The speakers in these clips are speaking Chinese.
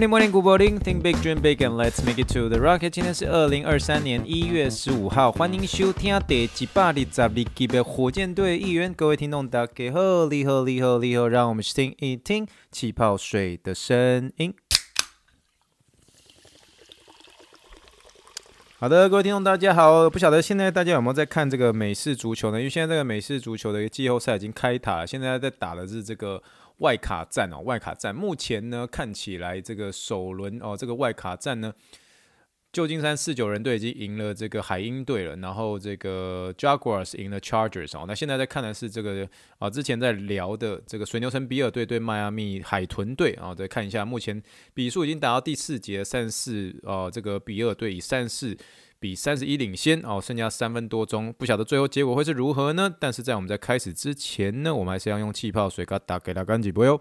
Morning, morning, good morning. Think big, dream big, and let's make it to the rocket. 今天是二零二三年一月十五号，欢迎收听第几百二十二集的火箭队议员。各位听众，大家好，你好，你好，你好，让我们听一听气泡水的声音。好的，各位听众，大家好。不晓得现在大家有没有在看这个美式足球呢？因为现在这个美式足球的一个季后赛已经开打了，现在在打的是这个。外卡战哦，外卡战目前呢看起来这个首轮哦，这个外卡战呢，旧金山四九人队已经赢了这个海鹰队了，然后这个 Jaguars 赢了 Chargers 哦，那现在在看的是这个啊，之前在聊的这个水牛城比尔队对迈阿密海豚队啊，再看一下目前比数已经达到第四节三十四哦，这个比尔队以三十四。比三十一领先哦，剩下三分多钟，不晓得最后结果会是如何呢？但是在我们在开始之前呢，我们还是要用气泡水给它打给它干几波哟。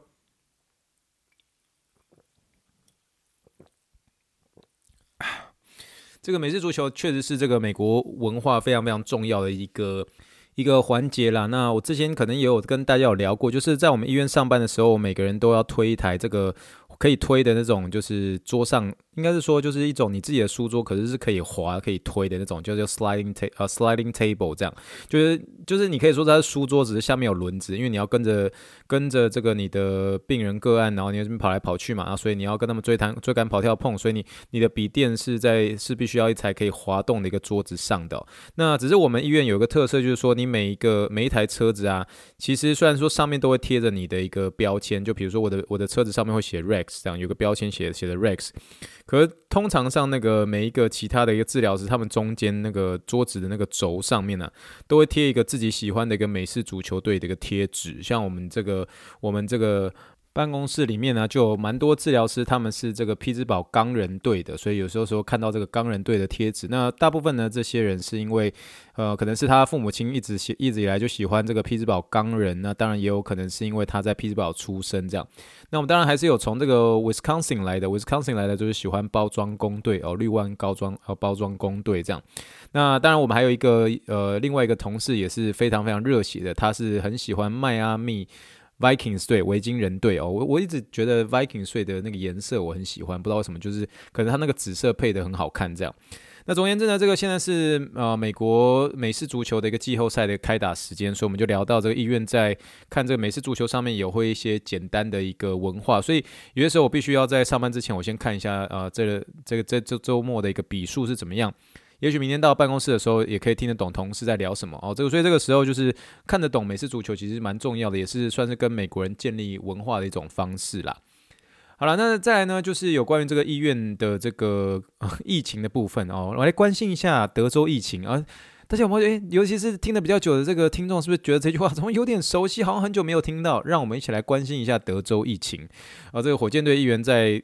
这个美式足球确实是这个美国文化非常非常重要的一个一个环节啦。那我之前可能也有跟大家有聊过，就是在我们医院上班的时候，每个人都要推一台这个可以推的那种，就是桌上。应该是说，就是一种你自己的书桌，可是是可以滑、可以推的那种，叫做 sliding table，呃，sliding table 这样，就是就是你可以说它是书桌，只是下面有轮子，因为你要跟着跟着这个你的病人个案，然后你这边跑来跑去嘛，啊，所以你要跟他们追弹、追赶、跑跳、碰，所以你你的笔电是在是必须要一台可以滑动的一个桌子上的。那只是我们医院有一个特色，就是说你每一个每一台车子啊，其实虽然说上面都会贴着你的一个标签，就比如说我的我的车子上面会写这样，有个标签写写的 Rex。可是通常上那个每一个其他的一个治疗师，他们中间那个桌子的那个轴上面呢、都会贴一个自己喜欢的一个美式足球队的一个贴纸。像我们这个，我们这个。办公室里面呢，就有蛮多治疗师，他们是这个匹兹堡钢人队的，所以有时候时候看到这个钢人队的贴纸，那大部分呢，这些人是因为，呃，可能是他父母亲一直喜一直以来就喜欢这个匹兹堡钢人，那当然也有可能是因为他在匹兹堡出生这样。那我们当然还是有从这个 Wisconsin 来的，Wisconsin 来的就是喜欢包装工队哦，绿湾高装呃包装工队这样。那当然我们还有一个呃另外一个同事也是非常非常热血的，他是很喜欢迈阿密。Vikings 队，维京人队哦，我我一直觉得 Vikings 队的那个颜色我很喜欢，不知道为什么，就是可能它那个紫色配得很好看这样。那总而言之呢，这个现在是呃美国美式足球的一个季后赛的开打时间，所以我们就聊到这个医院在看这个美式足球上面也会一些简单的一个文化，所以有些时候我必须要在上班之前，我先看一下呃这个这个这这周末的一个比数是怎么样。也许明天到办公室的时候，也可以听得懂同事在聊什么哦。这个，所以这个时候就是看得懂美式足球，其实蛮重要的，也是算是跟美国人建立文化的一种方式啦。好了，那再来呢，就是有关于这个医院的这个、疫情的部分哦，我来关心一下德州疫情啊。大家有没有诶，尤其是听得比较久的这个听众，是不是觉得这句话怎么有点熟悉？好像很久没有听到。让我们一起来关心一下德州疫情啊。这个火箭队议员在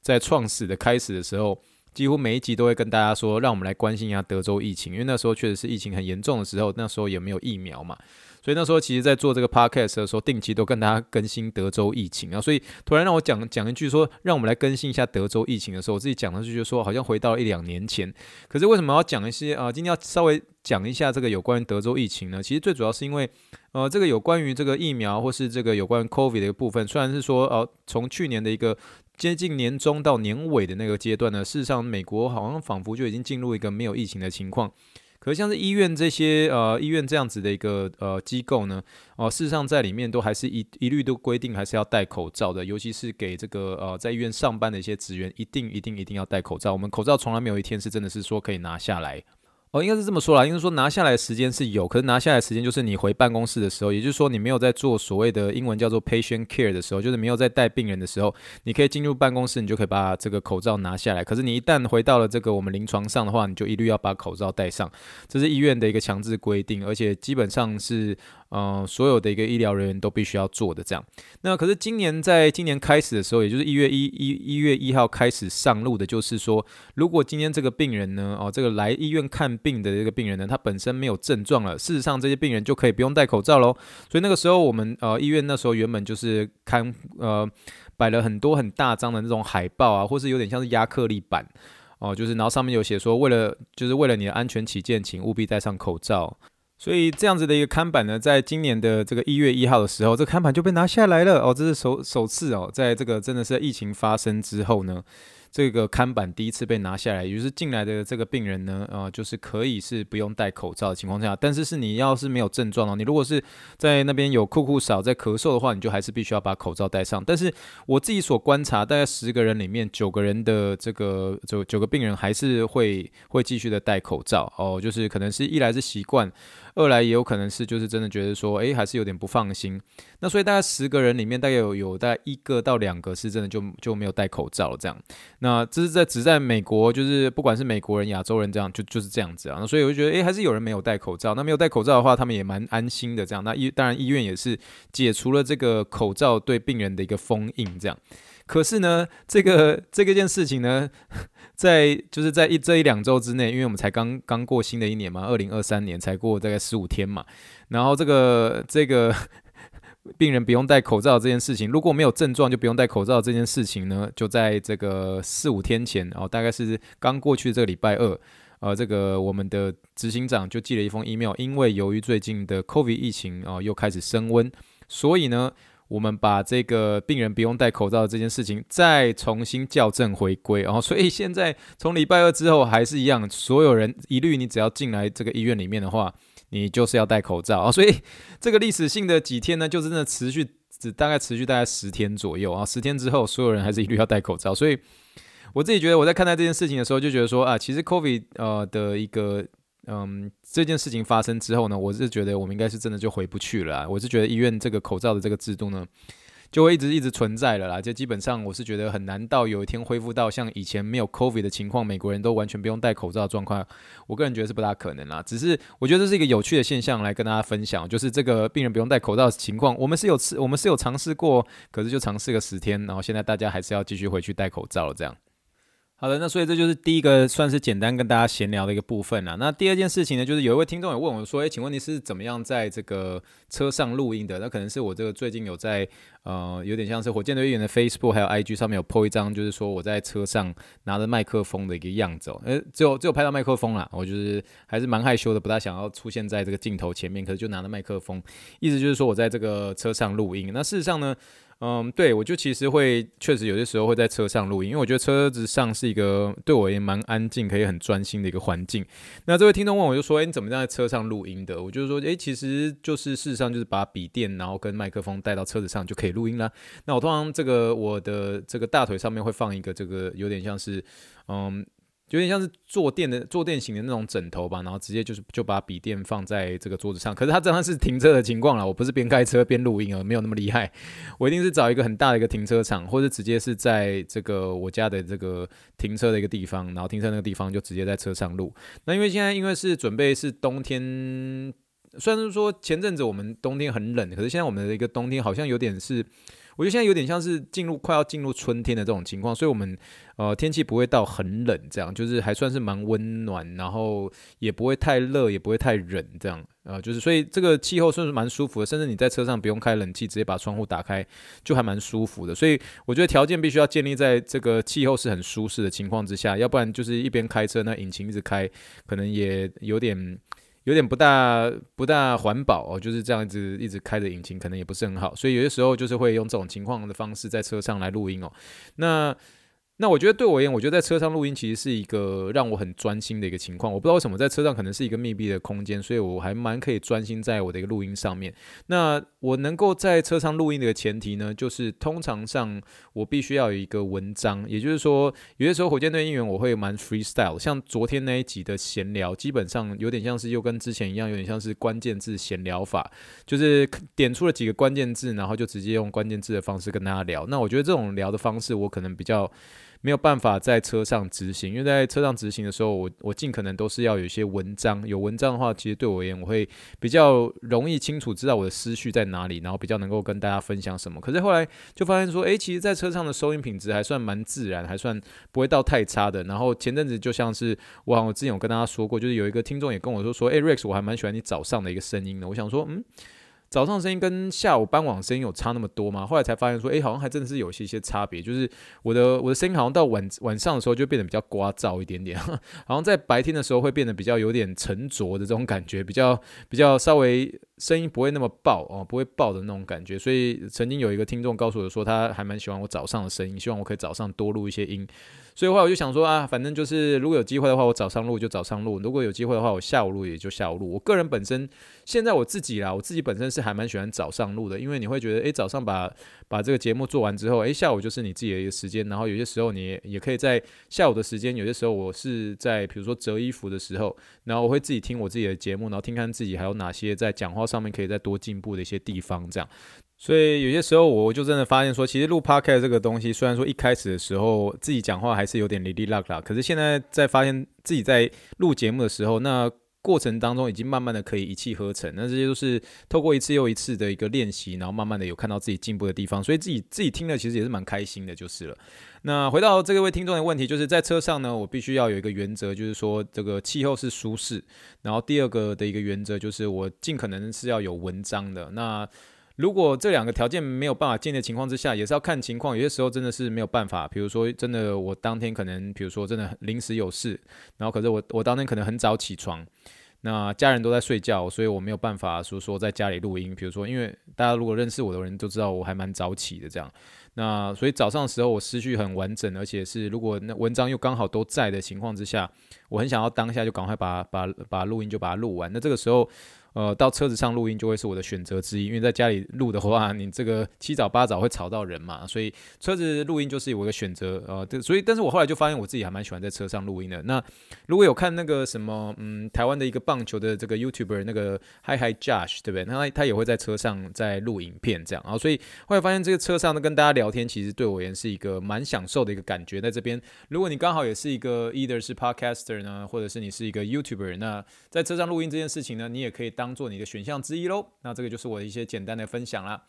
在创始的开始的时候。几乎每一集都会跟大家说，让我们来关心一下德州疫情，因为那时候确实是疫情很严重的时候，那时候也没有疫苗嘛，所以那时候其实，在做这个 podcast 的时候，定期都跟大家更新德州疫情啊。所以突然让我讲讲一句说，让我们来更新一下德州疫情的时候，我自己讲的就是说，好像回到一两年前。可是为什么要讲一些啊？今天要稍微讲一下这个有关于德州疫情呢？其实最主要是因为，呃，这个有关于这个疫苗或是这个有关于 COVID 的一个部分，虽然是说，呃，从去年的一个。接近年中到年尾的那个阶段呢，事实上美国好像仿佛就已经进入一个没有疫情的情况。可是像是医院这些呃医院这样子的一个呃机构呢，哦、事实上在里面都还是一一律都规定还是要戴口罩的，尤其是给这个呃在医院上班的一些职员，一定一定一定要戴口罩。我们口罩从来没有一天是真的是说可以拿下来。哦，应该是这么说啦，应该说拿下来的时间是有，可是拿下来的时间就是你回办公室的时候，也就是说你没有在做所谓的英文叫做 patient care 的时候，就是没有在带病人的时候，你可以进入办公室，你就可以把这个口罩拿下来。可是你一旦回到了这个我们临床上的话，你就一律要把口罩戴上，这是医院的一个强制规定，而且基本上是呃，所有的一个医疗人员都必须要做的这样。那可是今年在今年开始的时候，也就是一月一一一月一号开始上路的，就是说，如果今天这个病人呢，哦，这个来医院看病的这个病人呢，他本身没有症状了，事实上这些病人就可以不用戴口罩喽。所以那个时候我们呃医院那时候原本就是看呃摆了很多很大张的那种海报啊，或是有点像是压克力板哦，就是然后上面有写说，为了就是为了你的安全起见，请务必戴上口罩。所以这样子的一个看板呢，在今年的这个一月一号的时候，这个看板就被拿下来了哦，这是首首次哦，在这个真的是疫情发生之后呢。这个看板第一次被拿下来，也就是进来的这个病人呢，呃，就是可以是不用戴口罩的情况下，但是是你要是没有症状哦，你如果是在那边有酷酷少在咳嗽的话，你就还是必须要把口罩戴上。但是我自己所观察，大概十个人里面九个人的这个九九个病人还是会会继续的戴口罩哦，就是可能是一来是习惯。二来也有可能是，就是真的觉得说，诶，还是有点不放心。那所以大概十个人里面，大概有有大概一个到两个是真的就就没有戴口罩这样。那这是在只在美国，就是不管是美国人、亚洲人这样，就就是这样子啊。那所以我就觉得，诶，还是有人没有戴口罩。那没有戴口罩的话，他们也蛮安心的这样。那医当然医院也是解除了这个口罩对病人的一个封印这样。可是呢，这个这个件事情呢，在就是在一这一两周之内，因为我们才刚刚过新的一年嘛，二零二三年才过大概十五天嘛，然后这个这个病人不用戴口罩这件事情，如果没有症状就不用戴口罩这件事情呢，就在这个四五天前哦，大概是刚过去这个礼拜二，呃，这个我们的执行长就寄了一封 email，因为由于最近的 COVID 疫情啊，又开始升温，所以呢。我们把这个病人不用戴口罩这件事情再重新校正回归，然后所以现在从礼拜二之后还是一样，所有人一律你只要进来这个医院里面的话，你就是要戴口罩啊。所以这个历史性的几天呢，就真的持续只大概持续大概十天左右啊。十天之后，所有人还是一律要戴口罩。所以我自己觉得我在看待这件事情的时候，就觉得说啊，其实 COVID 呃的一个。嗯，这件事情发生之后呢，我是觉得我们应该是真的就回不去了。我是觉得医院这个口罩的这个制度呢，就会一直一直存在了啦。就基本上我是觉得很难到有一天恢复到像以前没有 COVID 的情况，美国人都完全不用戴口罩的状况。我个人觉得是不大可能啦。只是我觉得这是一个有趣的现象来跟大家分享，就是这个病人不用戴口罩的情况，我们是有试，我们是有尝试过，可是就尝试个十天，然后现在大家还是要继续回去戴口罩了，这样。好的，那所以这就是第一个算是简单跟大家闲聊的一个部分了。那第二件事情呢，就是有一位听众有问我说：“诶，请问你是怎么样在这个车上录音的？”那可能是我这个最近有在呃，有点像是火箭队员的 Facebook 还有 IG 上面有 po 一张，就是说我在车上拿着麦克风的一个样子哦。诶，只有只有拍到麦克风啦，我就是还是蛮害羞的，不大想要出现在这个镜头前面，可是就拿着麦克风，意思就是说我在这个车上录音。那事实上呢？嗯，对，我就其实会确实有些时候会在车上录音，因为我觉得车子上是一个对我也蛮安静，可以很专心的一个环境。那这位听众问我就说：“哎，你怎么在车上录音的？”我就说：“哎，其实就是事实上就是把笔电然后跟麦克风带到车子上就可以录音啦。那我通常这个我的这个大腿上面会放一个这个有点像是嗯。有点像是坐垫的坐垫型的那种枕头吧，然后直接就是就把笔电放在这个桌子上。可是它真的是停车的情况了，我不是边开车边录音啊，没有那么厉害。我一定是找一个很大的一个停车场，或者直接是在这个我家的这个停车的一个地方，然后停车那个地方就直接在车上录。那因为现在因为是准备是冬天，虽然是说前阵子我们冬天很冷，可是现在我们的一个冬天好像有点是。我觉得现在有点像是进入快要进入春天的这种情况，所以我们呃天气不会到很冷，这样就是还算是蛮温暖，然后也不会太热，也不会太冷，这样呃就是所以这个气候算是蛮舒服的，甚至你在车上不用开冷气，直接把窗户打开就还蛮舒服的。所以我觉得条件必须要建立在这个气候是很舒适的情况之下，要不然就是一边开车，那引擎一直开，可能也有点。有点不大不大环保哦，就是这样子一直开着引擎，可能也不是很好，所以有些时候就是会用这种情况的方式在车上来录音哦。那那我觉得对我而言，我觉得在车上录音其实是一个让我很专心的一个情况。我不知道为什么在车上可能是一个密闭的空间，所以我还蛮可以专心在我的一个录音上面。那我能够在车上录音的前提呢，就是通常上我必须要有一个文章，也就是说，有些时候火箭队应援我会蛮 freestyle，像昨天那一集的闲聊，基本上有点像是又跟之前一样，有点像是关键字闲聊法，就是点出了几个关键字，然后就直接用关键字的方式跟大家聊。那我觉得这种聊的方式，我可能比较。没有办法在车上执行，因为在车上执行的时候，我我尽可能都是要有一些文章，有文章的话，其实对我而言，我会比较容易清楚知道我的思绪在哪里，然后比较能够跟大家分享什么。可是后来就发现说，诶，其实，在车上的收音品质还算蛮自然，还算不会到太差的。然后前阵子就像是我我之前有跟大家说过，就是有一个听众也跟我说说，诶，Rex，我还蛮喜欢你早上的一个声音的。我想说，嗯。早上声音跟下午傍晚声音有差那么多吗？后来才发现说，诶，好像还真的是有些些差别。就是我的我的声音好像到晚晚上的时候就变得比较聒噪一点点，好像在白天的时候会变得比较有点沉着的这种感觉，比较比较稍微声音不会那么爆哦，不会爆的那种感觉。所以曾经有一个听众告诉我说，他还蛮喜欢我早上的声音，希望我可以早上多录一些音。所以后来我就想说啊，反正就是如果有机会的话，我早上录就早上录；如果有机会的话，我下午录也就下午录。我个人本身现在我自己啦，我自己本身是还蛮喜欢早上录的，因为你会觉得，诶，早上把把这个节目做完之后，诶，下午就是你自己的一个时间。然后有些时候你也，也可以在下午的时间，有些时候我是在比如说折衣服的时候，然后我会自己听我自己的节目，然后听看自己还有哪些在讲话上面可以再多进步的一些地方，这样。所以有些时候我就真的发现说，其实录 podcast 这个东西，虽然说一开始的时候自己讲话还是有点哩哩啦啦，可是现在在发现自己在录节目的时候，那过程当中已经慢慢的可以一气呵成。那这些都是透过一次又一次的一个练习，然后慢慢的有看到自己进步的地方，所以自己自己听了其实也是蛮开心的，就是了。那回到这个位听众的问题，就是在车上呢，我必须要有一个原则，就是说这个气候是舒适，然后第二个的一个原则就是我尽可能是要有文章的。那如果这两个条件没有办法建立的情况之下，也是要看情况。有些时候真的是没有办法，比如说真的我当天可能，比如说真的临时有事，然后可是我我当天可能很早起床，那家人都在睡觉，所以我没有办法说说在家里录音。比如说，因为大家如果认识我的人都知道我还蛮早起的这样，那所以早上的时候我思绪很完整，而且是如果那文章又刚好都在的情况之下，我很想要当下就赶快把把把录音就把它录完。那这个时候。呃，到车子上录音就会是我的选择之一，因为在家里录的话，你这个七早八早会吵到人嘛，所以车子录音就是有一个选择。呃，对，所以但是我后来就发现我自己还蛮喜欢在车上录音的。那如果有看那个什么，嗯，台湾的一个棒球的这个 YouTuber 那个 Hi Hi Josh，对不对？他他也会在车上在录影片这样。然后所以后来发现这个车上呢跟大家聊天，其实对我而言是一个蛮享受的一个感觉。在这边，如果你刚好也是一个 either 是 Podcaster 呢，或者是你是一个 YouTuber，那在车上录音这件事情呢，你也可以。当做你的选项之一喽，那这个就是我的一些简单的分享啦。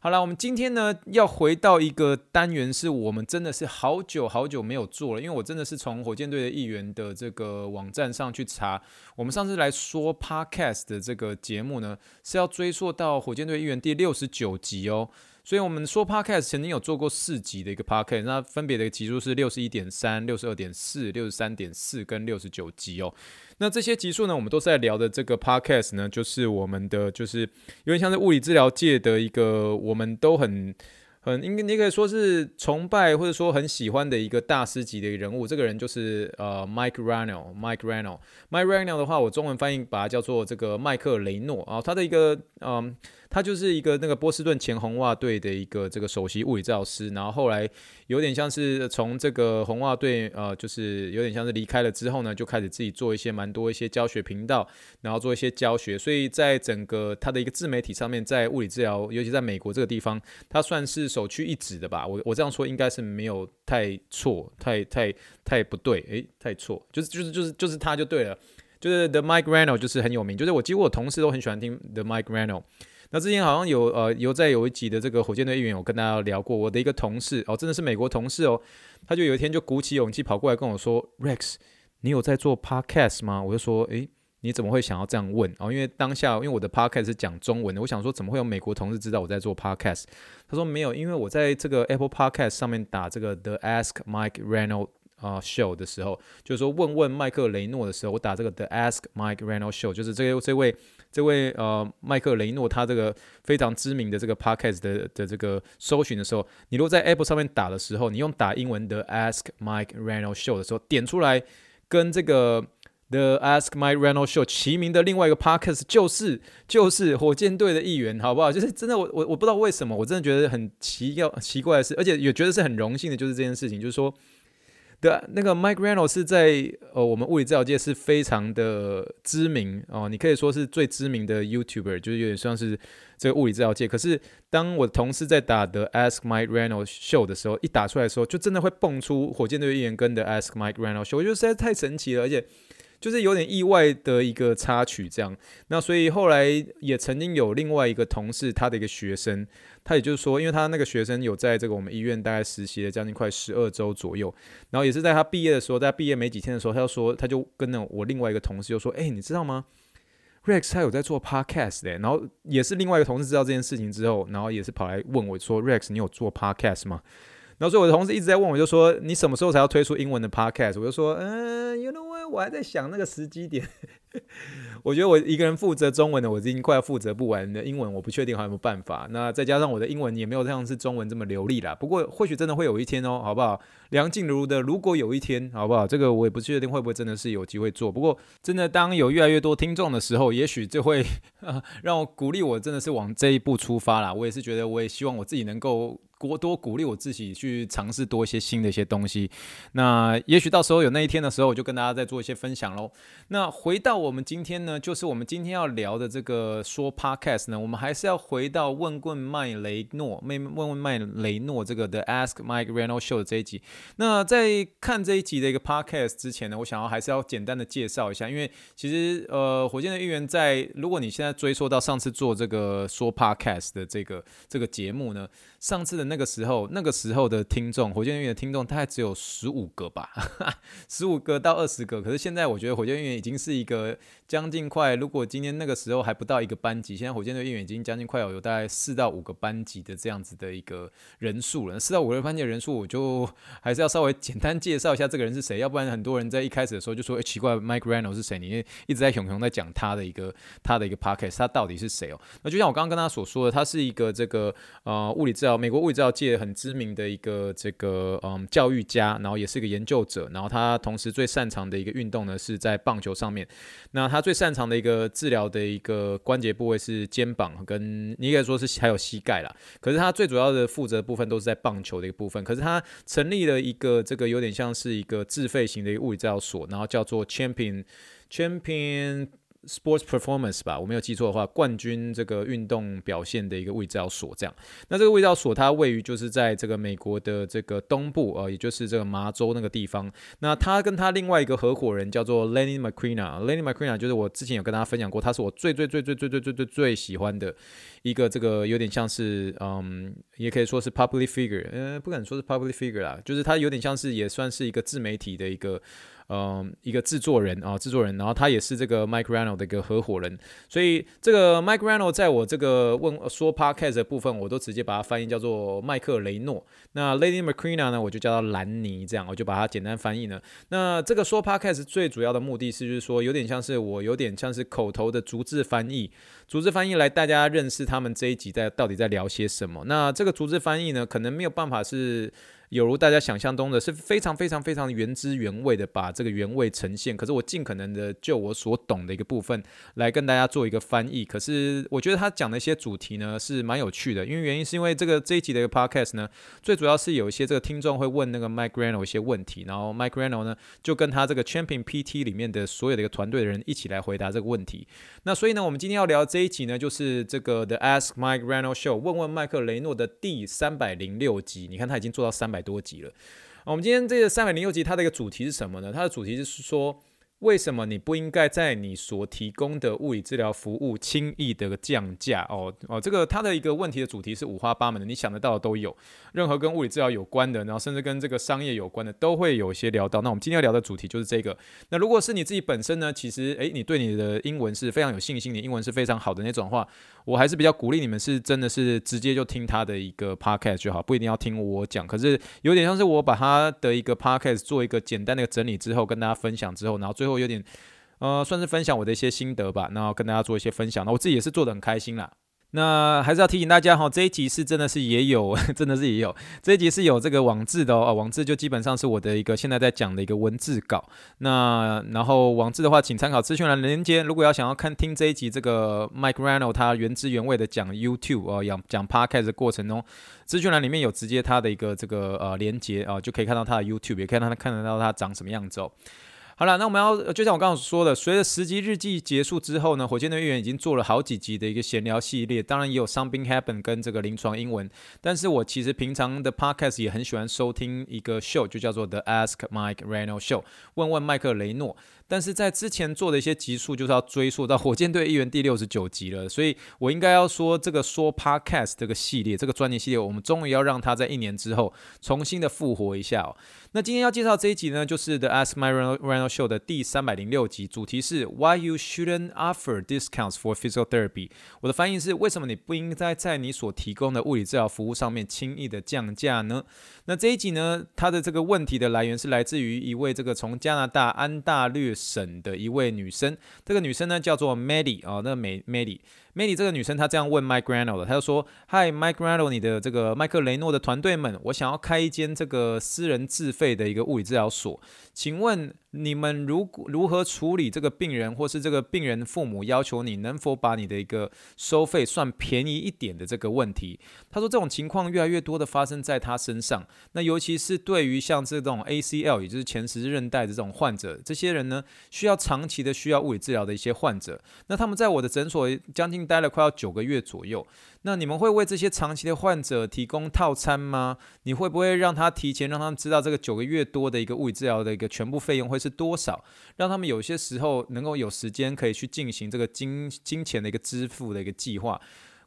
好了，我们今天呢要回到一个单元，是我们真的是好久好久没有做了，因为我真的是从火箭队的议员的这个网站上去查，我们上次来说 Podcast 的这个节目呢是要追溯到火箭队议员第六十九集哦。所以，我们说 Podcast 曾经有做过四级的一个 Podcast，那分别的级数是六十一点三、六十二点四、六十三点四跟六十九集哦。那这些级数呢，我们都是在聊的这个 Podcast 呢，就是我们的，就是有点像是物理治疗界的一个，我们都很。嗯，应该你可以说是崇拜或者说很喜欢的一个大师级的一个人物，这个人就是呃 Mike rano mike rano mike r a n o 的话，我中文翻译把它叫做这个麦克雷诺啊，他的一个嗯，他就是一个那个波士顿前红袜队的一个这个首席物理治疗师，然后后来有点像是从这个红袜队呃，就是有点像是离开了之后呢，就开始自己做一些蛮多一些教学频道，然后做一些教学，所以在整个他的一个自媒体上面，在物理治疗，尤其在美国这个地方，他算是。首屈一指的吧，我我这样说应该是没有太错，太太太不对，诶，太错，就是就是就是就是他就对了，就是 The Mike Rano 就是很有名，就是我几乎我同事都很喜欢听 The Mike Rano。那之前好像有呃有在有一集的这个火箭队议员，我跟大家聊过，我的一个同事哦，真的是美国同事哦，他就有一天就鼓起勇气跑过来跟我说，Rex，你有在做 Podcast 吗？我就说，诶。你怎么会想要这样问哦？因为当下，因为我的 podcast 是讲中文的，我想说怎么会有美国同事知道我在做 podcast？他说没有，因为我在这个 Apple Podcast 上面打这个 The Ask Mike Reano 啊、Show 的时候，就是说问问麦克雷诺的时候，我打这个 The Ask Mike Reano Show，就是这个这位这位呃麦克雷诺他这个非常知名的这个 podcast 的的这个搜寻的时候，你如果在 Apple 上面打的时候，你用打英文的 Ask Mike Reano Show 的时候，点出来跟这个。The Ask Mike Reano Show 齐名的另外一个 podcast 就是就是火箭队的一员，好不好？就是真的，我我我不知道为什么，我真的觉得很奇要奇怪的事，而且也觉得是很荣幸的，就是这件事情，就是说对，那个 Mike Reynolds 是在呃我们物理治疗界是非常的知名哦，你可以说是最知名的 YouTuber，就是有点像是这个物理治疗界。可是当我的同事在打的 Ask Mike Reynolds Show 的时候，一打出来的时候，就真的会蹦出火箭队议员跟的 Ask Mike Reynolds Show，我觉得实在太神奇了，而且。就是有点意外的一个插曲，这样。那所以后来也曾经有另外一个同事，他的一个学生，他也就是说，因为他那个学生有在这个我们医院大概实习了将近快十二周左右，然后也是在他毕业的时候，在毕业没几天的时候，他就说，他就跟那我另外一个同事就说，哎，你知道吗？Rex 他有在做 podcast 的，然后也是另外一个同事知道这件事情之后，然后也是跑来问我说，Rex 你有做 podcast 吗？然后所以我的同事一直在问我，就说你什么时候才要推出英文的 podcast？我就说，嗯，you know what？我还在想那个时机点。我觉得我一个人负责中文的，我已经快要负责不完的英文，我不确定还有没有办法。那再加上我的英文也没有像是中文这么流利啦。不过或许真的会有一天哦，好不好？梁静茹的，如果有一天，好不好？这个我也不确定会不会真的是有机会做。不过真的，当有越来越多听众的时候，也许就会 让我鼓励我，真的是往这一步出发啦。我也是觉得，我也希望我自己能够。多多鼓励我自己去尝试多一些新的一些东西，那也许到时候有那一天的时候，我就跟大家再做一些分享喽。那回到我们今天呢，就是我们今天要聊的这个说 Podcast 呢，我们还是要回到问问麦雷诺，问问麦雷诺这个的 Ask Mike Reno Show 的这一集。那在看这一集的一个 Podcast 之前呢，我想要还是要简单的介绍一下，因为其实呃，火箭的预言在，如果你现在追溯到上次做这个说 Podcast 的这个这个节目呢，上次的。那个时候，那个时候的听众，火箭队的听众大概只有十五个吧，十五个到二十个。可是现在，我觉得火箭队已经是一个将近快。如果今天那个时候还不到一个班级，现在火箭队员已经将近快有有大概四到五个班级的这样子的一个人数了。四到五个班级的人数，我就还是要稍微简单介绍一下这个人是谁，要不然很多人在一开始的时候就说：“哎，奇怪，Mike Reynolds 是谁？”你一直在熊熊在讲他的一个他的一个 podcast，他到底是谁哦？那就像我刚刚跟他所说的，他是一个这个呃物理治疗，美国物理。教界很知名的一个这个嗯教育家，然后也是一个研究者，然后他同时最擅长的一个运动呢是在棒球上面。那他最擅长的一个治疗的一个关节部位是肩膀，跟你可以说是还有膝盖啦。可是他最主要的负责部分都是在棒球的一个部分。可是他成立了一个这个有点像是一个自费型的一个物理治疗所，然后叫做 Champion Champion。Sports Performance 吧，我没有记错的话，冠军这个运动表现的一个位置要锁，这样。那这个位置要锁它位于就是在这个美国的这个东部，呃，也就是这个麻州那个地方。那他跟他另外一个合伙人叫做 Lenny McQueen，Lenny McQueen 就是我之前有跟大家分享过，他是我最最最最最最最最喜欢的一个这个有点像是，嗯，也可以说是 Public Figure，呃，不敢说是 Public Figure 啦，就是他有点像是也算是一个自媒体的一个。嗯，一个制作人啊，制作人，然后他也是这个 Mike Rano 的一个合伙人，所以这个 Mike Rano 在我这个问说 Podcast 的部分，我都直接把它翻译叫做麦克雷诺。那 Lady McQueen 呢，我就叫他兰尼，这样我就把它简单翻译了。那这个说 Podcast 最主要的目的是，就是说有点像是我有点像是口头的逐字翻译，逐字翻译来大家认识他们这一集在到底在聊些什么。那这个逐字翻译呢，可能没有办法是。有如大家想象中的是非常非常非常原汁原味的把这个原味呈现，可是我尽可能的就我所懂的一个部分来跟大家做一个翻译。可是我觉得他讲的一些主题呢是蛮有趣的，因为原因是因为这个这一集的一个 podcast 呢，最主要是有一些这个听众会问那个 Mike Reynolds 一些问题，然后 Mike Reynolds 呢就跟他这个 Champion PT 里面的所有的一个团队的人一起来回答这个问题。那所以呢，我们今天要聊这一集呢，就是这个 The Ask Mike Reynolds Show 问问麦克雷诺的第三百零六集。你看他已经做到三百。百多集了。我们今天这个三百零六集，它的一个主题是什么呢？它的主题是说。为什么你不应该在你所提供的物理治疗服务轻易的降价？哦哦，这个它的一个问题的主题是五花八门的，你想得到的都有，任何跟物理治疗有关的，然后甚至跟这个商业有关的，都会有一些聊到。那我们今天要聊的主题就是这个。那如果是你自己本身呢，其实诶，你对你的英文是非常有信心，你英文是非常好的那种话，我还是比较鼓励你们是真的是直接就听他的一个 podcast 就好，不一定要听我讲。可是有点像是我把他的一个 podcast 做一个简单的整理之后，跟大家分享之后，然后最最后有点，呃，算是分享我的一些心得吧，然后跟大家做一些分享。那我自己也是做得很开心啦。那还是要提醒大家哈，这一集是真的是也有，真的是也有，这一集是有这个网志的哦，网志就基本上是我的一个现在在讲的一个文字稿。那然后网志的话，请参考资讯栏连接。如果要想要看听这一集这个 Mike Rano 他原汁原味的讲 YouTube 哦，讲讲 Podcast 的过程中，资讯栏里面有直接他的一个这个呃连接啊，就可以看到他的 YouTube，也可以让他看得到他长什么样子哦。好了，那我们要就像我刚刚说的，随着十集日记结束之后呢，火箭队议员已经做了好几集的一个闲聊系列，当然也有 Something Happen 跟这个临床英文。但是我其实平常的 Podcast 也很喜欢收听一个 show，就叫做 The Ask Mike Reno Show，问问麦克雷诺。但是在之前做的一些集数，就是要追溯到火箭队议员第六十九集了，所以我应该要说这个说 Podcast 这个系列，这个专辑系列，我们终于要让它在一年之后重新的复活一下哦。那今天要介绍这一集呢，就是 The Ask My Reinold Show 的第三百零六集，主题是 Why You Shouldn't Offer Discounts for Physical Therapy。我的翻译是：为什么你不应该在你所提供的物理治疗服务上面轻易的降价呢？那这一集呢，它的这个问题的来源是来自于一位这个从加拿大安大略省的一位女生，这个女生呢叫做 Maddie 啊，那美 Maddie。Maddie 这个女生，她这样问 Mike Reinold 的，她就说：“Hi Mike Reinold，你的这个麦克雷诺的团队们，我想要开一间这个私人自费的一个物理治疗所，请问你们如如何处理这个病人或是这个病人父母要求你能否把你的一个收费算便宜一点的这个问题？”他说这种情况越来越多的发生在他身上，那尤其是对于像这种 ACL，也就是前十字韧带的这种患者，这些人呢需要长期的需要物理治疗的一些患者，那他们在我的诊所将近。待了快要九个月左右，那你们会为这些长期的患者提供套餐吗？你会不会让他提前让他们知道这个九个月多的一个物理治疗的一个全部费用会是多少？让他们有些时候能够有时间可以去进行这个金金钱的一个支付的一个计划。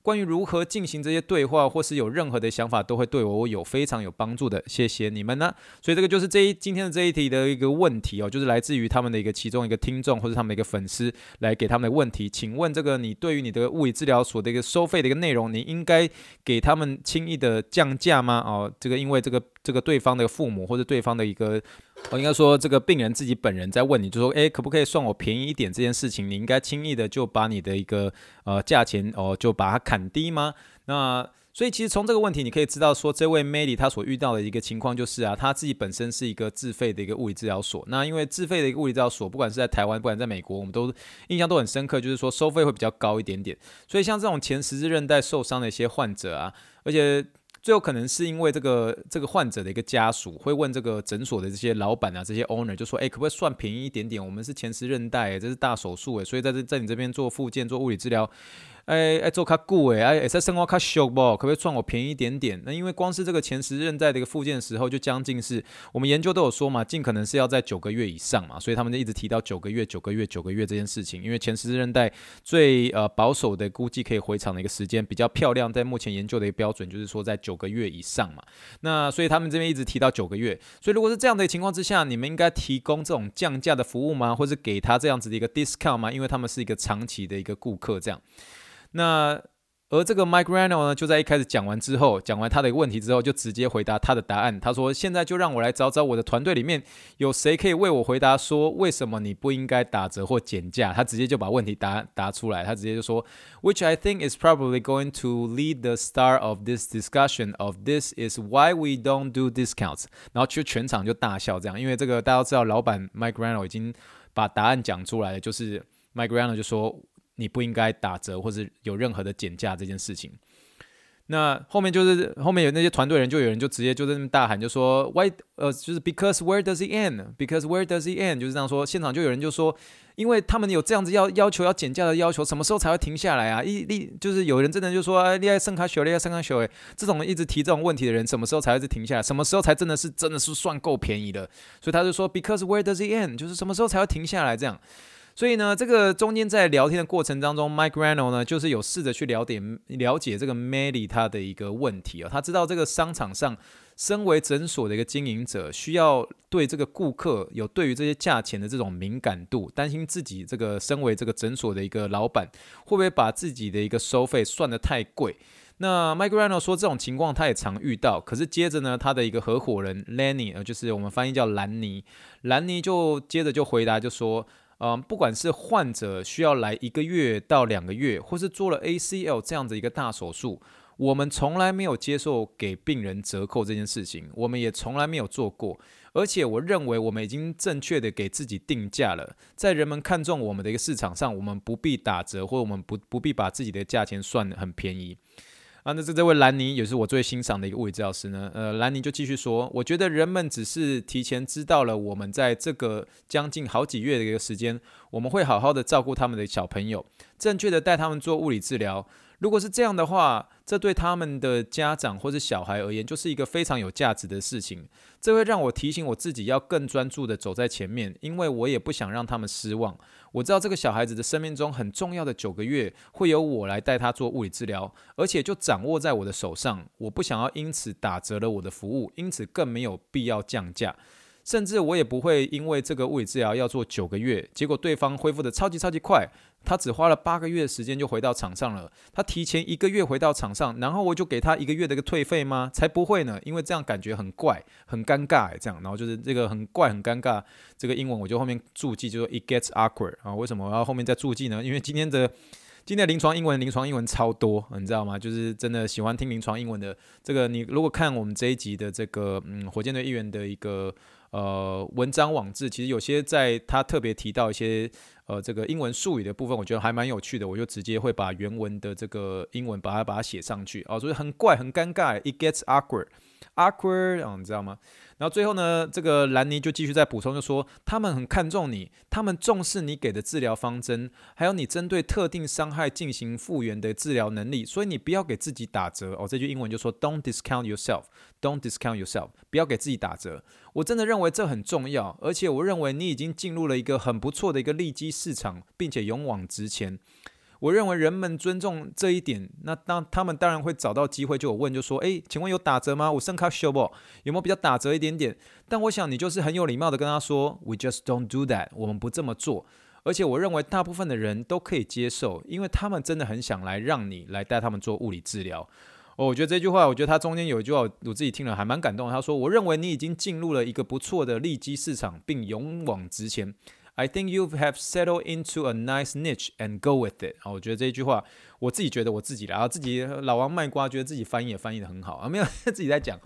关于如何进行这些对话，或是有任何的想法，都会对我有非常有帮助的。谢谢你们呢。所以这个就是这一今天的这一题的一个问题哦，就是来自于他们的一个其中一个听众或者他们的一个粉丝来给他们的问题。请问这个你对于你的物理治疗所的一个收费的一个内容，你应该给他们轻易的降价吗？哦，这个因为这个这个对方的父母或者对方的一个。我应该说，这个病人自己本人在问你，就说，诶，可不可以算我便宜一点？这件事情，你应该轻易的就把你的一个呃价钱哦，就把它砍低吗？那所以其实从这个问题，你可以知道说，这位 Mary 她所遇到的一个情况就是啊，她自己本身是一个自费的一个物理治疗所。那因为自费的一个物理治疗所，不管是在台湾，不管在美国，我们都印象都很深刻，就是说收费会比较高一点点。所以像这种前十字韧带受伤的一些患者啊，而且。最有可能是因为这个这个患者的一个家属会问这个诊所的这些老板啊，这些 owner 就说，哎，可不可以算便宜一点点？我们是前十韧带，这是大手术，诶，所以在这在你这边做复健、做物理治疗。哎哎，做卡固哎，哎在生活卡修不？可不可以赚我便宜一点点？那因为光是这个前十字韧带的一个复健时候，就将近是我们研究都有说嘛，尽可能是要在九个月以上嘛，所以他们就一直提到九个月、九个月、九个月这件事情。因为前十字韧带最呃保守的估计可以回场的一个时间比较漂亮，在目前研究的一个标准就是说在九个月以上嘛。那所以他们这边一直提到九个月。所以如果是这样的情况之下，你们应该提供这种降价的服务吗？或者给他这样子的一个 discount 吗？因为他们是一个长期的一个顾客，这样。那而这个 Mike Rano 呢，就在一开始讲完之后，讲完他的问题之后，就直接回答他的答案。他说：“现在就让我来找找我的团队里面有谁可以为我回答，说为什么你不应该打折或减价。”他直接就把问题答答出来。他直接就说：“Which I think is probably going to lead the start of this discussion of this is why we don't do discounts。”然后就全场就大笑，这样，因为这个大家都知道，老板 Mike Rano 已经把答案讲出来了，就是 Mike Rano 就说。你不应该打折或是有任何的减价这件事情。那后面就是后面有那些团队人，就有人就直接就在那大喊，就说 Why 呃，就是 Because where does it end？Because where does it end？就是这样说。现场就有人就说，因为他们有这样子要要求要减价的要求，什么时候才会停下来啊？一一就是有人真的就说，哎，厉害圣卡秀，厉害圣卡秀，这种一直提这种问题的人，什么时候才会停下来？什么时候才真的是真的是算够便宜的？所以他就说，Because where does it end？就是什么时候才会停下来？这样。所以呢，这个中间在聊天的过程当中，Mike Rano 呢，就是有试着去了解了解这个 Melly 他的一个问题啊、哦。他知道这个商场上，身为诊所的一个经营者，需要对这个顾客有对于这些价钱的这种敏感度，担心自己这个身为这个诊所的一个老板，会不会把自己的一个收费算得太贵？那 Mike Rano 说这种情况他也常遇到，可是接着呢，他的一个合伙人 Lenny，呃，就是我们翻译叫兰尼，兰尼就接着就回答就说。嗯，不管是患者需要来一个月到两个月，或是做了 ACL 这样子一个大手术，我们从来没有接受给病人折扣这件事情，我们也从来没有做过。而且我认为我们已经正确的给自己定价了，在人们看中我们的一个市场上，我们不必打折，或我们不不必把自己的价钱算得很便宜。啊，那这这位兰尼也是我最欣赏的一个物理治疗师呢。呃，兰尼就继续说，我觉得人们只是提前知道了，我们在这个将近好几月的一个时间，我们会好好的照顾他们的小朋友，正确的带他们做物理治疗。如果是这样的话，这对他们的家长或者小孩而言，就是一个非常有价值的事情。这会让我提醒我自己要更专注的走在前面，因为我也不想让他们失望。我知道这个小孩子的生命中很重要的九个月，会由我来带他做物理治疗，而且就掌握在我的手上。我不想要因此打折了我的服务，因此更没有必要降价。甚至我也不会因为这个物理治疗要做九个月，结果对方恢复得超级超级快，他只花了八个月的时间就回到场上了。他提前一个月回到场上，然后我就给他一个月的一个退费吗？才不会呢，因为这样感觉很怪，很尴尬，这样，然后就是这个很怪很尴尬，这个英文我就后面注记就说 it gets awkward 啊，为什么我要后面再注记呢？因为今天的。今天临床英文，临床英文超多，你知道吗？就是真的喜欢听临床英文的这个，你如果看我们这一集的这个，嗯，火箭队议员的一个呃文章网志，其实有些在他特别提到一些呃这个英文术语的部分，我觉得还蛮有趣的，我就直接会把原文的这个英文把它把它写上去哦，所以很怪很尴尬，it gets awkward，awkward，哦，你知道吗？然后最后呢，这个兰尼就继续再补充，就说他们很看重你，他们重视你给的治疗方针，还有你针对特定伤害进行复原的治疗能力，所以你不要给自己打折哦。这句英文就说 Don't discount yourself，Don't discount yourself，不要给自己打折。我真的认为这很重要，而且我认为你已经进入了一个很不错的一个利基市场，并且勇往直前。我认为人们尊重这一点，那当他们当然会找到机会就有问，就说：“诶，请问有打折吗？我剩卡修不？有没有比较打折一点点？”但我想你就是很有礼貌的跟他说：“We just don't do that，我们不这么做。”而且我认为大部分的人都可以接受，因为他们真的很想来让你来带他们做物理治疗。哦，我觉得这句话，我觉得他中间有一句话我自己听了还蛮感动。他说：“我认为你已经进入了一个不错的利基市场，并勇往直前。” I think you have settled into a nice niche and go with it。好，我觉得这一句话，我自己觉得我自己的啊，自己老王卖瓜，觉得自己翻译也翻译得很好啊，没有 自己在讲。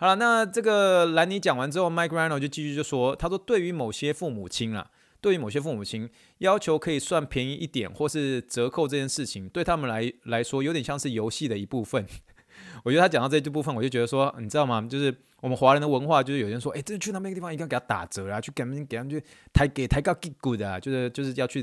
好了，那这个兰尼讲完之后，Mike Reino 就继续就说，他说对于某些父母亲啊，对于某些父母亲要求可以算便宜一点或是折扣这件事情，对他们来来说有点像是游戏的一部分。我觉得他讲到这一部分，我就觉得说，你知道吗？就是。我们华人的文化就是有人说，哎，这去那边地方一定要给他打折啊，去给他们给他们去抬给抬高 get good 啊，就是就是要去，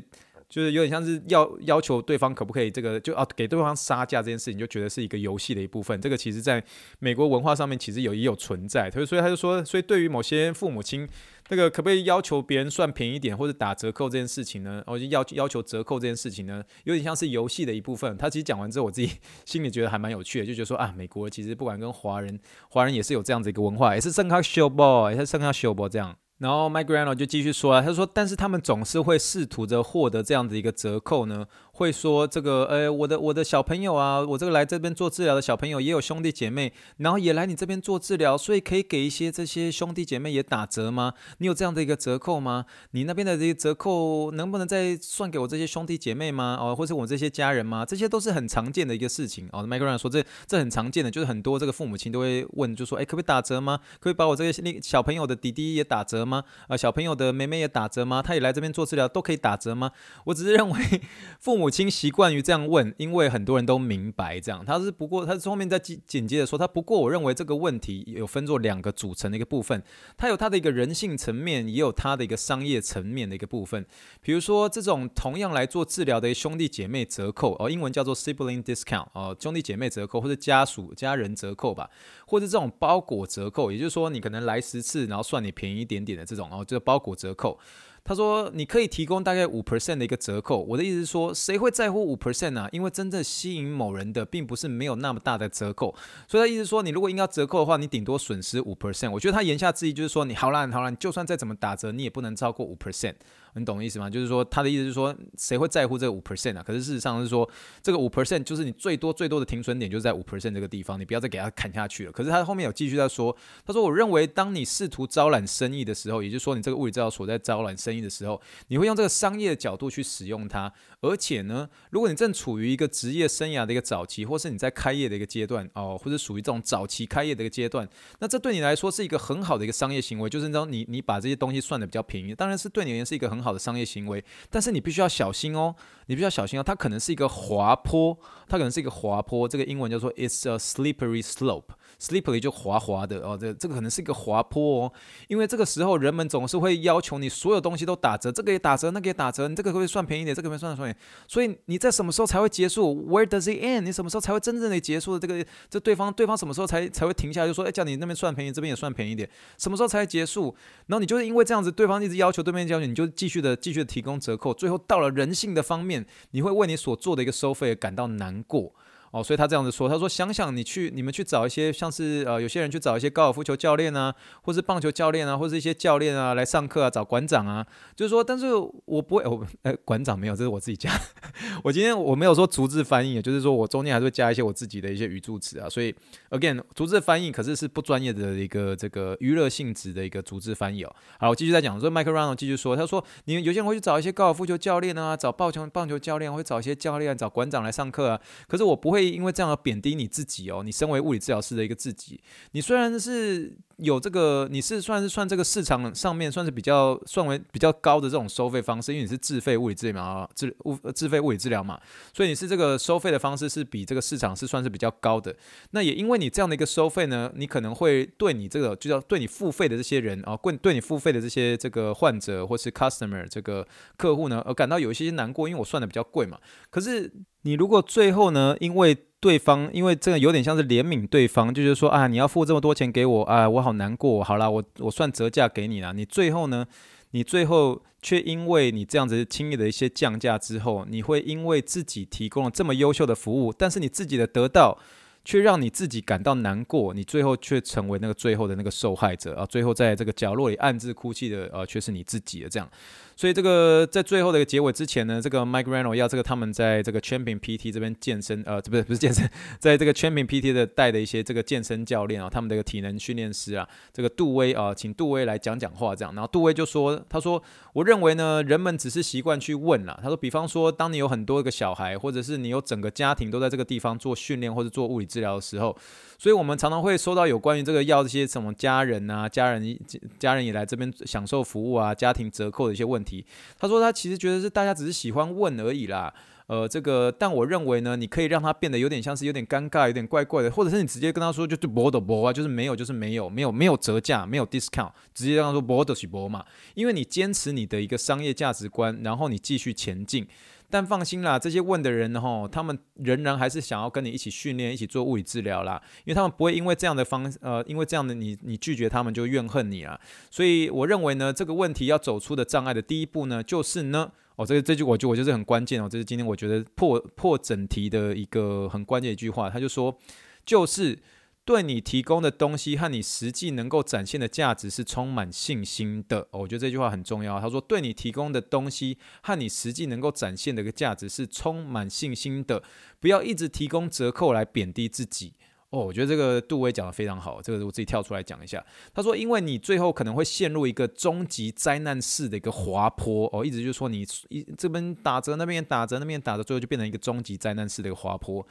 就是有点像是要要求对方可不可以这个就啊给对方杀价这件事情，就觉得是一个游戏的一部分。这个其实在美国文化上面其实有也有存在，所以所以他就说，所以对于某些父母亲。那个可不可以要求别人算便宜点或者打折扣这件事情呢？我就要要求折扣这件事情呢，有点像是游戏的一部分。他其实讲完之后，我自己 心里觉得还蛮有趣的，就觉得说啊，美国其实不管跟华人，华人也是有这样子一个文化，也是盛开 showboy，也是盛开 showboy 这样。然后 my Grano 就继续说啊，他说，但是他们总是会试图着获得这样子一个折扣呢，会说这个，呃，我的我的小朋友啊，我这个来这边做治疗的小朋友也有兄弟姐妹，然后也来你这边做治疗，所以可以给一些这些兄弟姐妹也打折吗？你有这样的一个折扣吗？你那边的这些折扣能不能再算给我这些兄弟姐妹吗？哦，或者我这些家人吗？这些都是很常见的一个事情哦。Mike Grano 说这这很常见的，就是很多这个父母亲都会问，就说，哎，可不可以打折吗？可以把我这个小朋友的弟弟也打折吗？啊，小朋友的妹妹也打折吗？他也来这边做治疗，都可以打折吗？我只是认为父 母母亲习惯于这样问，因为很多人都明白这样。他是不过，他是后面再紧紧接着说，他不过我认为这个问题有分作两个组成的一个部分，它有它的一个人性层面，也有它的一个商业层面的一个部分。比如说这种同样来做治疗的兄弟姐妹折扣哦，英文叫做 sibling discount 哦，兄弟姐妹折扣或者家属家人折扣吧，或者这种包裹折扣，也就是说你可能来十次，然后算你便宜一点点的这种。哦，这个包裹折扣，他说你可以提供大概五 percent 的一个折扣。我的意思是说，谁会在乎五 percent 啊？因为真正吸引某人的，并不是没有那么大的折扣。所以他意思说，你如果应该折扣的话，你顶多损失五 percent。我觉得他言下之意就是说，你好啦好啦，就算再怎么打折，你也不能超过五 percent。你懂意思吗？就是说他的意思是说，谁会在乎这五 percent 啊？可是事实上是说，这个五 percent 就是你最多最多的停损点，就是在五 percent 这个地方，你不要再给他砍下去了。可是他后面有继续在说，他说我认为，当你试图招揽生意的时候，也就是说你这个物理治疗所在招揽生意的时候，你会用这个商业的角度去使用它。而且呢，如果你正处于一个职业生涯的一个早期，或是你在开业的一个阶段哦，或者属于这种早期开业的一个阶段，那这对你来说是一个很好的一个商业行为，就是说你你把这些东西算得比较便宜，当然是对你而言是一个很好好的商业行为。但是你必须要小心哦，你必须要小心哦，它可能是一个滑坡，它可能是一个滑坡，这个英文叫做 "It's a slippery slope"。Slippery 就滑滑的哦，这这个可能是一个滑坡哦，因为这个时候人们总是会要求你所有东西都打折，这个也打折，那个也打折，你这个会不会算便宜点？这个会算算便宜，所以你在什么时候才会结束？Where does it end？你什么时候才会真正的结束？这个这对方对方什么时候才才会停下来？就说哎，叫你那边算便宜，这边也算便宜点，什么时候才会结束？然后你就是因为这样子，对方一直要求，对面要求，你就继续的继续的提供折扣，最后到了人性的方面，你会为你所做的一个收费感到难过。哦，所以他这样子说，他说想想你去，你们去找一些像是呃，有些人去找一些高尔夫球教练啊，或是棒球教练啊，或是一些教练啊来上课啊，找馆长啊，就是说，但是我不会，我呃馆长没有，这是我自己加，我今天我没有说逐字翻译，就是说我中间还是会加一些我自己的一些语助词啊，所以 again 逐字翻译可是是不专业的一个这个娱乐性质的一个逐字翻译哦。好，我继续再讲，说 Mike Reinold 继续说，他说你们有些人会去找一些高尔夫球教练啊，找棒球棒球教练，会找一些教练，找馆长来上课啊，可是我不会会因为这样而贬低你自己哦，你身为物理治疗师的一个自己，你虽然是有这个，你是算是算这个市场上面算是比较算为比较高的这种收费方式，因为你是自费物理治疗，自物自费物理治疗嘛，所以你是这个收费的方式是比这个市场是算是比较高的。那也因为你这样的一个收费呢，你可能会对你这个就叫对你付费的这些人啊，对对你付费的这些这个患者或是 customer 这个客户呢，而感到有一些难过，因为我算的比较贵嘛。可是你如果最后呢，因为对方因为这个有点像是怜悯对方，就是说啊，你要付这么多钱给我啊，我好难过。好啦，我我算折价给你啦。你最后呢，你最后却因为你这样子轻易的一些降价之后，你会因为自己提供了这么优秀的服务，但是你自己的得到却让你自己感到难过，你最后却成为那个最后的那个受害者啊，最后在这个角落里暗自哭泣的呃，却是你自己的这样。所以这个在最后的一个结尾之前呢，这个 Mike Reno 要这个他们在这个 Champion PT 这边健身，呃，不是不是健身，在这个 Champion PT 的带的一些这个健身教练啊，他们的一个体能训练师啊，这个杜威啊，请杜威来讲讲话这样。然后杜威就说，他说，我认为呢，人们只是习惯去问啦。他说，比方说，当你有很多个小孩，或者是你有整个家庭都在这个地方做训练或者做物理治疗的时候。所以，我们常常会收到有关于这个要这些什么家人啊，家人家人也来这边享受服务啊，家庭折扣的一些问题。他说他其实觉得是大家只是喜欢问而已啦。呃，这个，但我认为呢，你可以让他变得有点像是有点尴尬，有点怪怪的，或者是你直接跟他说就就博的博啊，就是没有就是没有，没有没有折价，没有 discount，直接让他说博的是博嘛，因为你坚持你的一个商业价值观，然后你继续前进。但放心啦，这些问的人吼，他们仍然还是想要跟你一起训练，一起做物理治疗啦，因为他们不会因为这样的方呃，因为这样的你你拒绝他们就怨恨你啊。所以我认为呢，这个问题要走出的障碍的第一步呢，就是呢，哦，这个这句我觉得我就是很关键哦，这是今天我觉得破破整题的一个很关键一句话，他就说就是。对你提供的东西和你实际能够展现的价值是充满信心的。我觉得这句话很重要。他说，对你提供的东西和你实际能够展现的一个价值是充满信心的。不要一直提供折扣来贬低自己。哦，我觉得这个杜威讲得非常好。这个我自己跳出来讲一下。他说，因为你最后可能会陷入一个终极灾难式的一个滑坡。哦，一直就说你一这边打折，那边打折，那边打折，最后就变成一个终极灾难式的一个滑坡。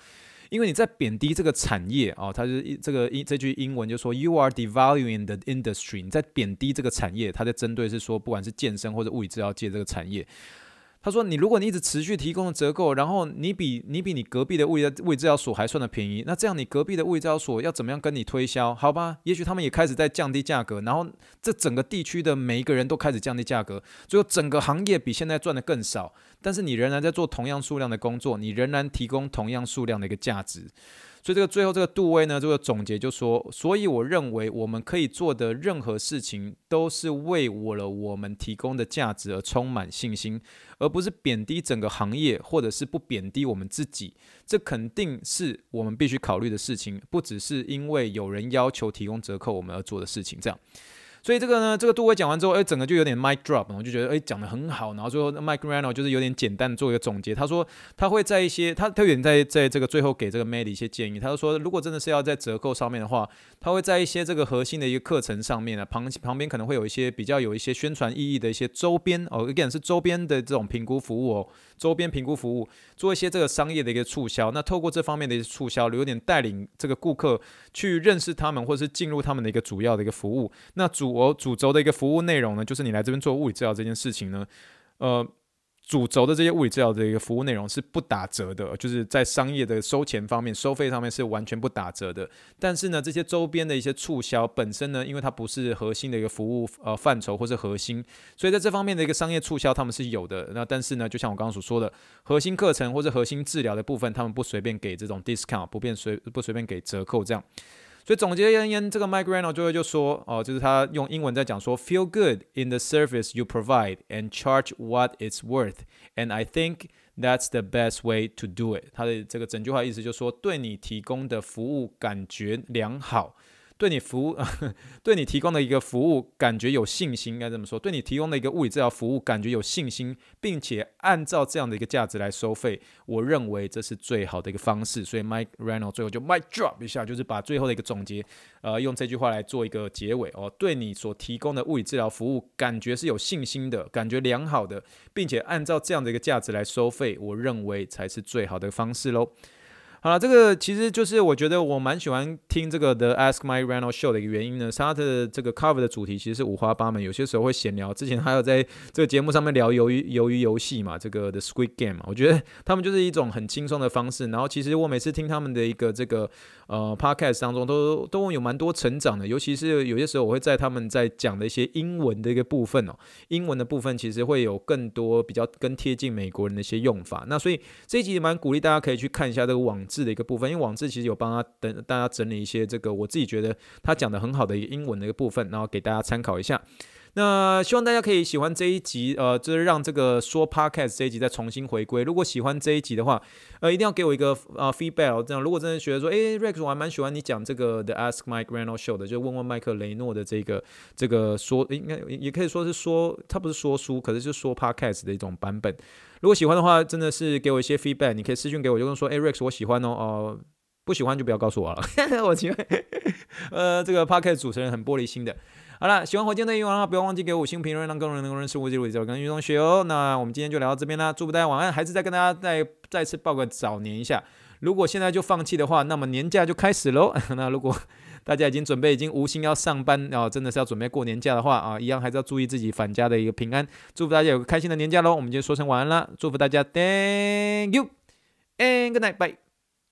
因为你在贬低这个产业哦，它是这个英这句英文就说 “You are devaluing the industry”，你在贬低这个产业，它在针对是说不管是健身或者物理治疗界这个产业。他说：“你如果你一直持续提供的折扣，然后你比你比你隔壁的物理物理治疗所还算的便宜，那这样你隔壁的物理治疗所要怎么样跟你推销？好吧，也许他们也开始在降低价格，然后这整个地区的每一个人都开始降低价格，最后整个行业比现在赚的更少，但是你仍然在做同样数量的工作，你仍然提供同样数量的一个价值。”所以这个最后这个杜威呢，这个总结就说，所以我认为我们可以做的任何事情，都是为我了我们提供的价值而充满信心，而不是贬低整个行业，或者是不贬低我们自己。这肯定是我们必须考虑的事情，不只是因为有人要求提供折扣我们而做的事情。这样。所以这个呢，这个杜威讲完之后，哎，整个就有点 mic drop，我就觉得哎讲得很好。然后最后 Mike Reino 就是有点简单做一个总结，他说他会在一些他他有点在在这个最后给这个 Mad 一些建议，他就说如果真的是要在折扣上面的话，他会在一些这个核心的一个课程上面呢，旁旁边可能会有一些比较有一些宣传意义的一些周边哦，again 是周边的这种评估服务哦，周边评估服务做一些这个商业的一个促销，那透过这方面的一些促销，有点带领这个顾客去认识他们，或是进入他们的一个主要的一个服务，那主我主轴的一个服务内容呢，就是你来这边做物理治疗这件事情呢，呃。主轴的这些物理治疗的一个服务内容是不打折的，就是在商业的收钱方面、收费上面是完全不打折的。但是呢，这些周边的一些促销本身呢，因为它不是核心的一个服务呃范畴或是核心，所以在这方面的一个商业促销他们是有的。那但是呢，就像我刚刚所说的，核心课程或者核心治疗的部分，他们不随便给这种 discount，不便随不随便给折扣这样。所以总结而言，这个 migrano 最后就说，哦，就是他用英文在讲说，feel good in the service you provide and charge what it's worth，and I think that's the best way to do it。他的这个整句话意思就是说，对你提供的服务感觉良好。对你服务，对你提供的一个服务感觉有信心，应该这么说。对你提供的一个物理治疗服务感觉有信心，并且按照这样的一个价值来收费，我认为这是最好的一个方式。所以 Mike Reno 最后就 mic drop 一下，就是把最后的一个总结，呃，用这句话来做一个结尾哦。对你所提供的物理治疗服务感觉是有信心的，感觉良好的，并且按照这样的一个价值来收费，我认为才是最好的方式喽。好了，这个其实就是我觉得我蛮喜欢听这个 The Ask My Reno Show 的一个原因呢，是他的这个 cover 的主题其实是五花八门，有些时候会闲聊。之前还有在这个节目上面聊鱿鱼鱿鱼游戏嘛，这个 The Squid Game 嘛，我觉得他们就是一种很轻松的方式。然后其实我每次听他们的一个这个呃 podcast 当中都，都有蛮多成长的。尤其是有些时候我会在他们在讲的一些英文的一个部分哦，英文的部分其实会有更多比较更贴近美国人的一些用法。那所以这一集也蛮鼓励大家可以去看一下这个网志的一个部分，因为网志其实有帮他等大家整理一些这个我自己觉得他讲的很好的一个英文的一个部分，然后给大家参考一下。那希望大家可以喜欢这一集，呃，就是让这个说 Podcast 这一集再重新回归。如果喜欢这一集的话，呃，一定要给我一个呃 feedback。这样，如果真的觉得说，诶，Rex，我还蛮喜欢你讲这个 The Ask Mike Reino Show 的，就问问麦克雷诺的这个这个说，应该也可以说是说，他不是说书，可是就是说 Podcast 的一种版本。如果喜欢的话，真的是给我一些 feedback，你可以私信给我，就跟说，诶，Rex，我喜欢哦，哦、呃，不喜欢就不要告诉我了。我喜欢，呃，这个 Podcast 主持人很玻璃心的。好了，喜欢火箭的内容的话，不要忘记给五星评论，让更多人能够认识我这里跟运动学哦。那我们今天就聊到这边啦，祝福大家晚安。还是再跟大家再再次报个早年一下，如果现在就放弃的话，那么年假就开始喽。那如果大家已经准备已经无心要上班啊，真的是要准备过年假的话啊，一样还是要注意自己返家的一个平安。祝福大家有个开心的年假喽。我们今天说声晚安啦，祝福大家，Thank you and good night，bye。